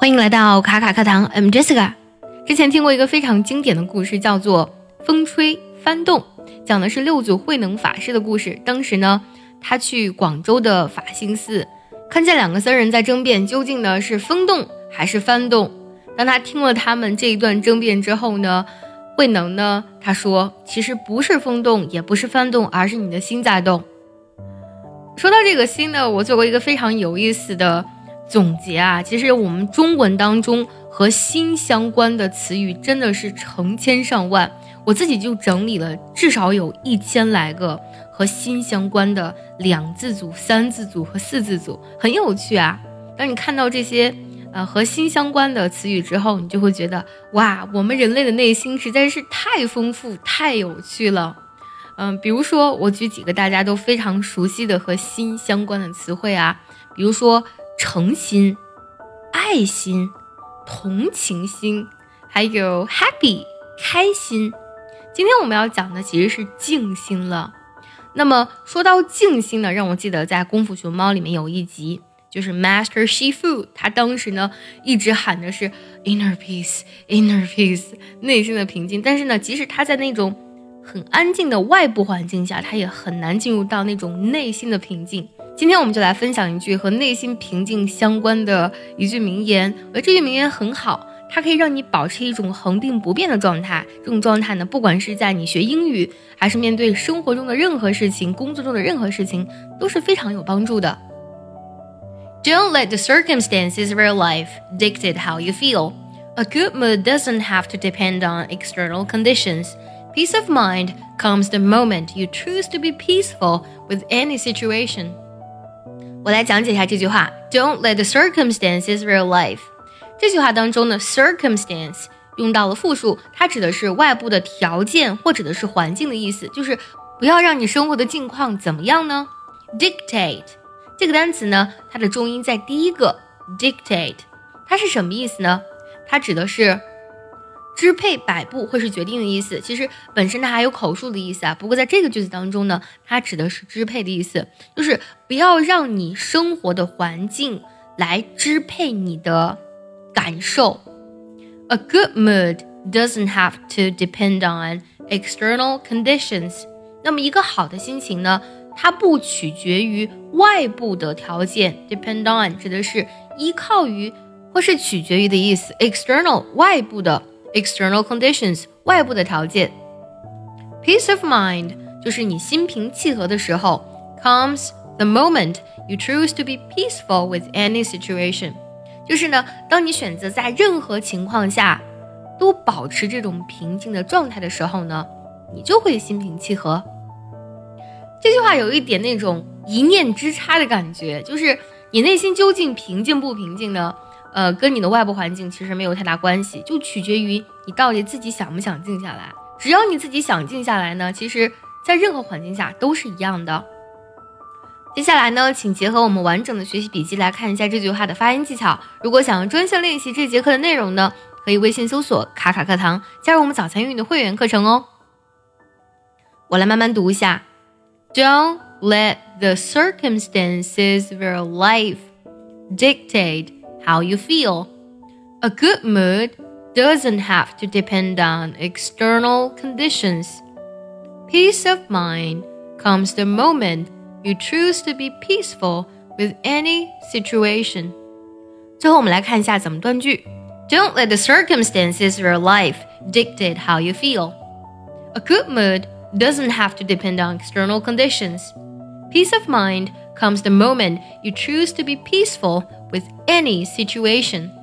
欢迎来到卡卡课堂，I'm Jessica。之前听过一个非常经典的故事，叫做《风吹翻动》，讲的是六祖慧能法师的故事。当时呢，他去广州的法兴寺，看见两个僧人在争辩，究竟呢是风动还是翻动。当他听了他们这一段争辩之后呢，慧能呢他说，其实不是风动，也不是翻动，而是你的心在动。说到这个心呢，我做过一个非常有意思的。总结啊，其实我们中文当中和心相关的词语真的是成千上万，我自己就整理了至少有一千来个和心相关的两字组、三字组和四字组，很有趣啊。当你看到这些呃和心相关的词语之后，你就会觉得哇，我们人类的内心实在是太丰富、太有趣了。嗯，比如说我举几个大家都非常熟悉的和心相关的词汇啊，比如说。诚心、爱心、同情心，还有 happy 开心。今天我们要讲的其实是静心了。那么说到静心呢，让我记得在《功夫熊猫》里面有一集，就是 Master Shifu，他当时呢一直喊的是 inner peace，inner peace，内心的平静。但是呢，即使他在那种很安静的外部环境下，他也很难进入到那种内心的平静。今天我们就来分享一句和内心平静相关的一句名言。而这句名言很好，它可以让你保持一种恒定不变的状态。这种状态呢，不管是在你学英语，还是面对生活中的任何事情、工作中的任何事情，都是非常有帮助的。Don't let the circumstances of your life dictate how you feel. A good mood doesn't have to depend on external conditions. Peace of mind comes the moment you choose to be peaceful with any situation. 我来讲解一下这句话：Don't let the circumstances rule life。这句话当中的，circumstance 用到了复数，它指的是外部的条件或指的是环境的意思，就是不要让你生活的境况怎么样呢？Dictate 这个单词呢，它的重音在第一个，dictate 它是什么意思呢？它指的是。支配、摆布或是决定的意思，其实本身它还有口述的意思啊。不过在这个句子当中呢，它指的是支配的意思，就是不要让你生活的环境来支配你的感受。A good mood doesn't have to depend on external conditions。那么一个好的心情呢，它不取决于外部的条件。Depend on 指的是依靠于或是取决于的意思。External 外部的。External conditions 外部的条件，peace of mind 就是你心平气和的时候，comes the moment you choose to be peaceful with any situation，就是呢，当你选择在任何情况下都保持这种平静的状态的时候呢，你就会心平气和。这句话有一点那种一念之差的感觉，就是你内心究竟平静不平静呢？呃，跟你的外部环境其实没有太大关系，就取决于你到底自己想不想静下来。只要你自己想静下来呢，其实，在任何环境下都是一样的。接下来呢，请结合我们完整的学习笔记来看一下这句话的发音技巧。如果想要专项练习这节课的内容呢，可以微信搜索“卡卡课堂”，加入我们早餐英语的会员课程哦。我来慢慢读一下：Don't let the circumstances of your life dictate. how you feel. A good mood doesn't have to depend on external conditions. Peace of mind comes the moment you choose to be peaceful with any situation. 最后我们来看一下怎么断句。Don't let the circumstances of your life dictate how you feel. A good mood doesn't have to depend on external conditions. Peace of mind comes the moment you choose to be peaceful with any situation.